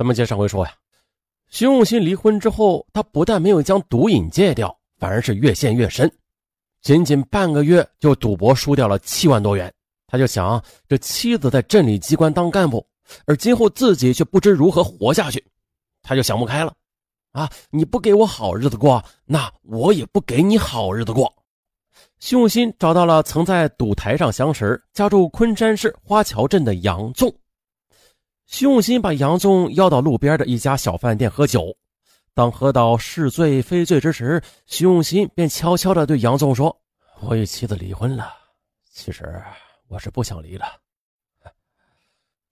咱们接上回说呀，徐永新离婚之后，他不但没有将毒瘾戒掉，反而是越陷越深。仅仅半个月就赌博输掉了七万多元，他就想这妻子在镇里机关当干部，而今后自己却不知如何活下去，他就想不开了。啊，你不给我好日子过，那我也不给你好日子过。徐永新找到了曾在赌台上相识、家住昆山市花桥镇的杨纵。徐永新把杨纵邀到路边的一家小饭店喝酒。当喝到是醉非醉之时，徐永新便悄悄地对杨纵说：“我与妻子离婚了。其实我是不想离的，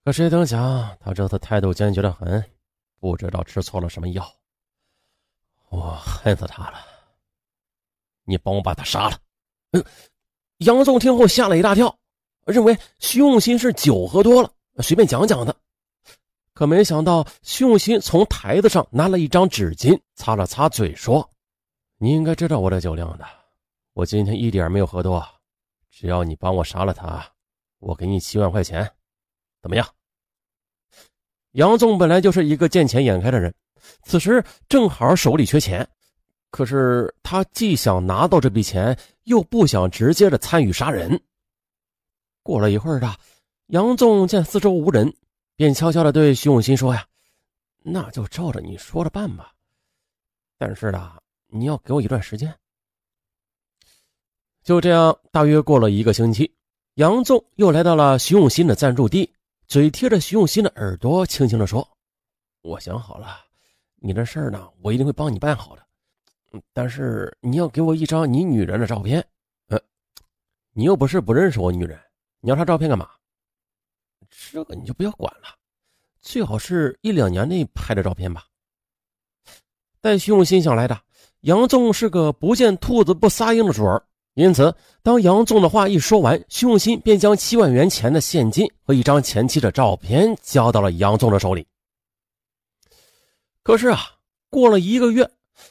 可谁曾想他这次态度坚决的很，不知道吃错了什么药。我恨死他了。你帮我把他杀了。”嗯杨纵听后吓了一大跳，认为徐永新是酒喝多了，随便讲讲的。可没想到，徐永新从台子上拿了一张纸巾，擦了擦嘴，说：“你应该知道我的酒量的，我今天一点没有喝多。只要你帮我杀了他，我给你七万块钱，怎么样？”杨纵本来就是一个见钱眼开的人，此时正好手里缺钱，可是他既想拿到这笔钱，又不想直接的参与杀人。过了一会儿的，杨纵见四周无人。便悄悄地对徐永新说：“呀，那就照着你说的办吧。但是呢，你要给我一段时间。”就这样，大约过了一个星期，杨纵又来到了徐永新的暂住地，嘴贴着徐永新的耳朵，轻轻地说：“我想好了，你的事儿呢，我一定会帮你办好的。但是你要给我一张你女人的照片。呃，你又不是不认识我女人，你要她照片干嘛？”这个你就不要管了，最好是一两年内拍的照片吧。带徐永心想来的杨纵是个不见兔子不撒鹰的主儿，因此当杨纵的话一说完，徐永新便将七万元钱的现金和一张前妻的照片交到了杨纵的手里。可是啊，过了一个月，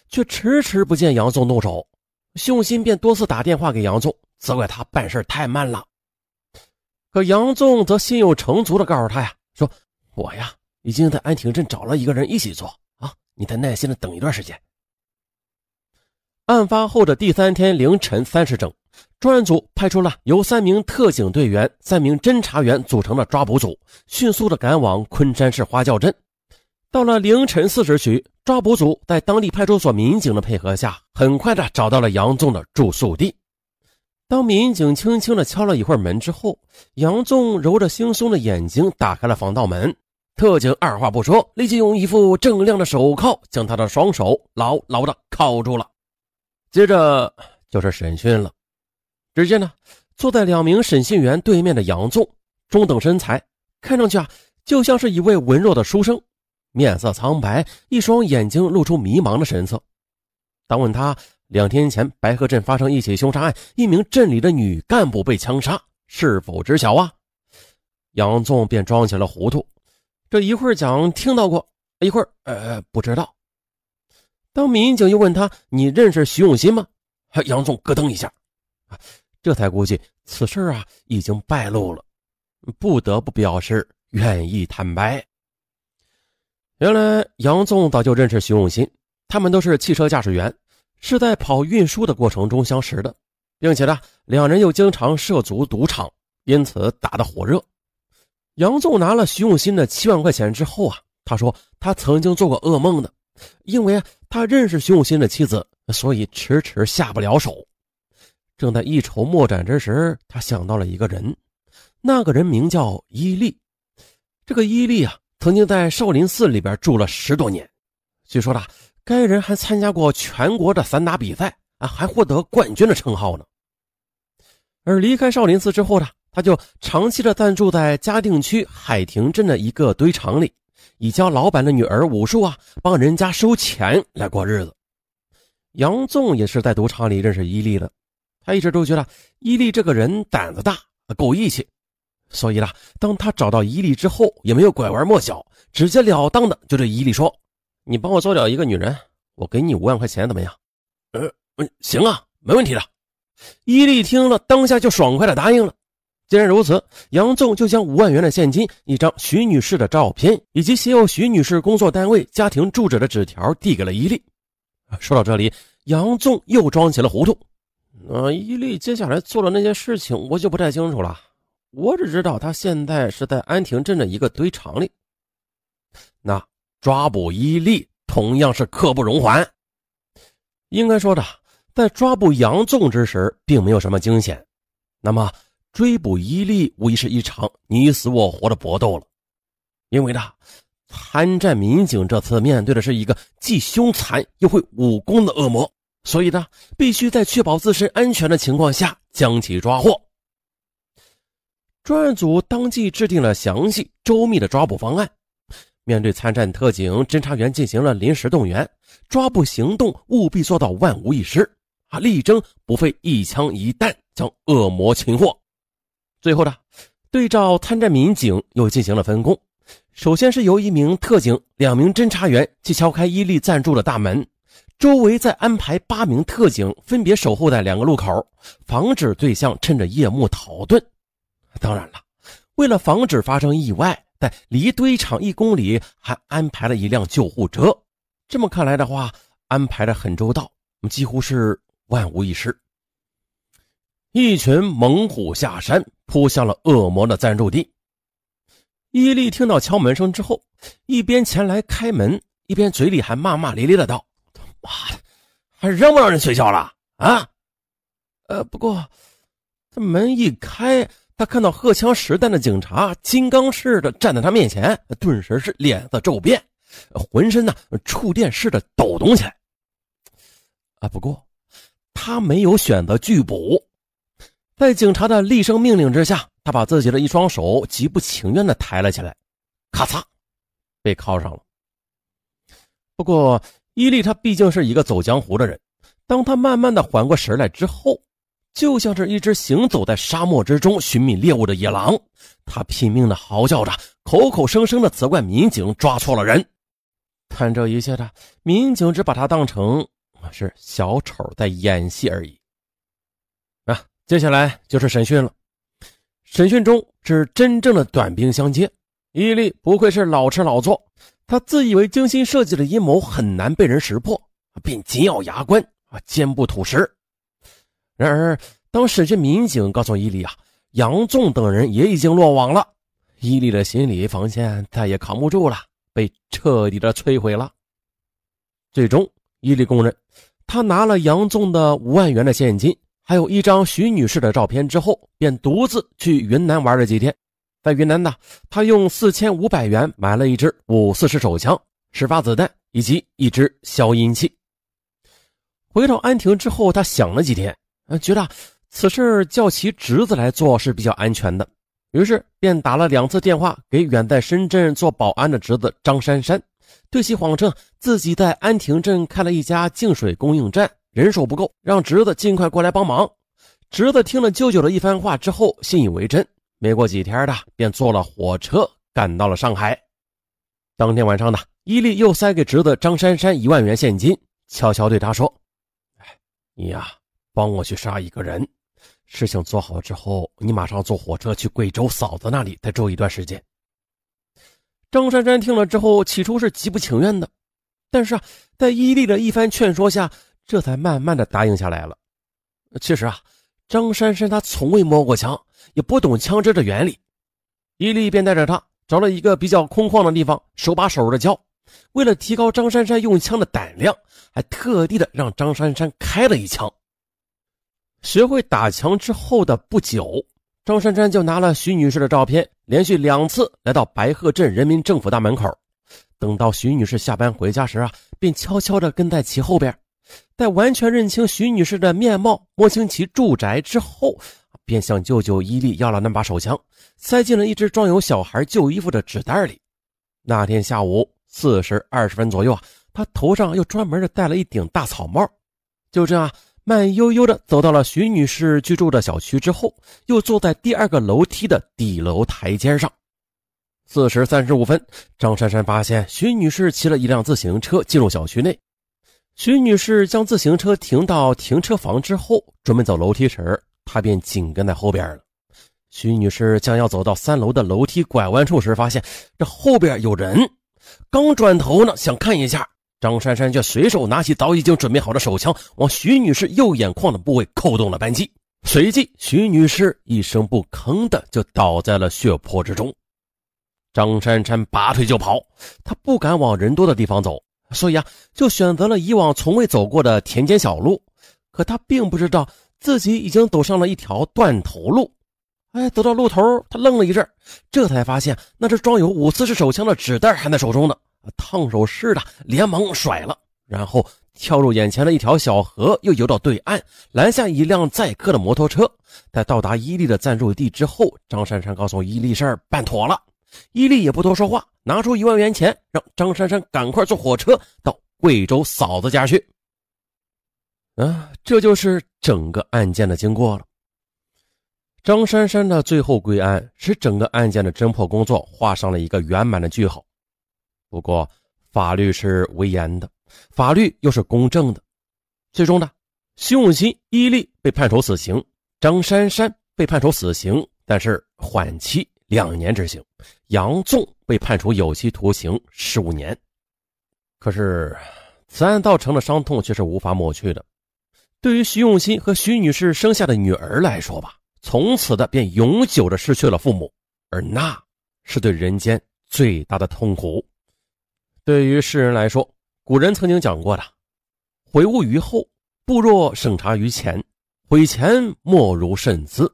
却迟迟不见杨纵动手，徐永新便多次打电话给杨纵，责怪他办事太慢了。可杨纵则心有成竹的告诉他呀：“说我呀，已经在安亭镇找了一个人一起做啊，你再耐心的等一段时间。”案发后的第三天凌晨三时整，专案组派出了由三名特警队员、三名侦查员组成的抓捕组，迅速的赶往昆山市花轿镇。到了凌晨四时许，抓捕组在当地派出所民警的配合下，很快的找到了杨纵的住宿地。当民警轻轻地敲了一会儿门之后，杨纵揉着惺忪的眼睛打开了防盗门。特警二话不说，立即用一副锃亮的手铐将他的双手牢牢地铐住了。接着就是审讯了。只见呢，坐在两名审讯员对面的杨纵，中等身材，看上去啊，就像是一位文弱的书生，面色苍白，一双眼睛露出迷茫的神色。当问他。两天前，白河镇发生一起凶杀案，一名镇里的女干部被枪杀，是否知晓啊？杨纵便装起了糊涂，这一会儿讲听到过，一会儿呃不知道。当民警又问他：“你认识徐永新吗？”杨纵咯噔一下，这才估计此事啊已经败露了，不得不表示愿意坦白。原来杨纵早就认识徐永新，他们都是汽车驾驶员。是在跑运输的过程中相识的，并且呢，两人又经常涉足赌场，因此打得火热。杨纵拿了徐永新的七万块钱之后啊，他说他曾经做过噩梦的，因为他认识徐永新的妻子，所以迟迟下不了手。正在一筹莫展之时，他想到了一个人，那个人名叫伊利。这个伊利啊，曾经在少林寺里边住了十多年，据说呢。该人还参加过全国的散打比赛啊，还获得冠军的称号呢。而离开少林寺之后呢，他就长期的暂住在嘉定区海亭镇的一个堆场里，以教老板的女儿武术啊，帮人家收钱来过日子。杨纵也是在赌场里认识伊利的，他一直都觉得伊利这个人胆子大，够义气，所以呢，当他找到伊利之后，也没有拐弯抹角，直截了当的就对伊利说。你帮我做掉一个女人，我给你五万块钱，怎么样？呃，行啊，没问题的。伊利听了，当下就爽快的答应了。既然如此，杨纵就将五万元的现金、一张徐女士的照片以及写有徐女士工作单位、家庭住址的纸条递给了伊利。说到这里，杨纵又装起了糊涂。呃，伊利接下来做的那些事情，我就不太清楚了。我只知道他现在是在安亭镇的一个堆场里。那抓捕伊利同样是刻不容缓。应该说的，在抓捕杨纵之时，并没有什么惊险。那么。追捕伊利无疑是一场你死我活的搏斗了，因为呢，参战民警这次面对的是一个既凶残又会武功的恶魔，所以呢，必须在确保自身安全的情况下将其抓获。专案组当即制定了详细周密的抓捕方案，面对参战特警、侦查员进行了临时动员，抓捕行动务必做到万无一失啊，力争不费一枪一弹将恶魔擒获。最后呢，对照参战民警又进行了分工。首先是由一名特警、两名侦查员去敲开伊利暂住的大门，周围再安排八名特警分别守候在两个路口，防止对象趁着夜幕逃遁。当然了，为了防止发生意外，在离堆场一公里还安排了一辆救护车。这么看来的话，安排的很周到，几乎是万无一失。一群猛虎下山。扑向了恶魔的暂住地。伊利听到敲门声之后，一边前来开门，一边嘴里还骂骂咧咧的道：“他妈的，还让不让人睡觉了啊？”呃，不过这门一开，他看到荷枪实弹的警察金刚似的站在他面前，顿时是脸色骤变，浑身呢触电似的抖动起来。啊，不过他没有选择拒捕。在警察的厉声命令之下，他把自己的一双手极不情愿地抬了起来，咔嚓，被铐上了。不过，伊利他毕竟是一个走江湖的人，当他慢慢的缓过神来之后，就像是一只行走在沙漠之中寻觅猎物的野狼，他拼命的嚎叫着，口口声声的责怪民警抓错了人。看这一切的民警只把他当成是小丑在演戏而已。啊接下来就是审讯了。审讯中是真正的短兵相接。伊利不愧是老吃老做，他自以为精心设计的阴谋很难被人识破，便紧咬牙关啊，坚不吐实。然而，当审讯民警告诉伊利啊，杨纵等人也已经落网了，伊利的心理防线再也扛不住了，被彻底的摧毁了。最终，伊利供认，他拿了杨纵的五万元的现金。还有一张徐女士的照片之后，便独自去云南玩了几天。在云南呢，他用四千五百元买了一支五四式手枪、十发子弹以及一支消音器。回到安亭之后，他想了几天，觉得此事叫其侄子来做是比较安全的，于是便打了两次电话给远在深圳做保安的侄子张珊珊，对其谎称自己在安亭镇开了一家净水供应站。人手不够，让侄子尽快过来帮忙。侄子听了舅舅的一番话之后，信以为真。没过几天的，便坐了火车赶到了上海。当天晚上呢，伊利又塞给侄子张珊珊一万元现金，悄悄对他说：“哎，你呀，帮我去杀一个人。事情做好之后，你马上坐火车去贵州嫂子那里再住一段时间。”张珊珊听了之后，起初是极不情愿的，但是啊，在伊利的一番劝说下。这才慢慢的答应下来了。其实啊，张珊珊她从未摸过枪，也不懂枪支的原理。伊利便带着他找了一个比较空旷的地方，手把手的教。为了提高张珊珊用枪的胆量，还特地的让张珊珊开了一枪。学会打枪之后的不久，张珊珊就拿了徐女士的照片，连续两次来到白鹤镇人民政府大门口。等到徐女士下班回家时啊，便悄悄的跟在其后边。在完全认清徐女士的面貌、摸清其住宅之后，便向舅舅伊利要了那把手枪，塞进了一只装有小孩旧衣服的纸袋里。那天下午四时二十分左右啊，他头上又专门的戴了一顶大草帽。就这样慢悠悠的走到了徐女士居住的小区之后，又坐在第二个楼梯的底楼台阶上。四时三十五分，张珊珊发现徐女士骑了一辆自行车进入小区内。徐女士将自行车停到停车房之后，准备走楼梯时，她便紧跟在后边了。徐女士将要走到三楼的楼梯拐弯处时，发现这后边有人。刚转头呢，想看一下，张珊珊却随手拿起早已经准备好的手枪，往徐女士右眼眶的部位扣动了扳机。随即，徐女士一声不吭的就倒在了血泊之中。张珊珊拔腿就跑，她不敢往人多的地方走，所以啊，就选择了以往从未走过的田间小路。可她并不知道自己已经走上了一条断头路。哎，走到路头，他愣了一阵，这才发现那只装有五四式手枪的纸袋还在手中呢，烫手似的，连忙甩了，然后跳入眼前的一条小河，又游到对岸，拦下一辆载客的摩托车。在到达伊利的暂住地之后，张珊珊告诉伊利事儿办妥了，伊利也不多说话，拿出一万元钱，让张珊珊赶快坐火车到贵州嫂子家去。啊，这就是整个案件的经过了。张珊珊的最后归案，使整个案件的侦破工作画上了一个圆满的句号。不过，法律是威严的，法律又是公正的。最终呢，徐永新、伊利被判处死刑，张珊珊被判处死刑，但是缓期两年执行；杨纵被判处有期徒刑十五年。可是，此案造成的伤痛却是无法抹去的。对于徐永新和徐女士生下的女儿来说吧。从此的便永久的失去了父母，而那是对人间最大的痛苦。对于世人来说，古人曾经讲过的“悔悟于后，不若审查于前；悔前莫如慎思”，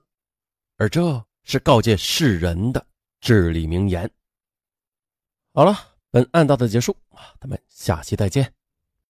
而这是告诫世人的至理名言。好了，本案到此结束，咱们下期再见。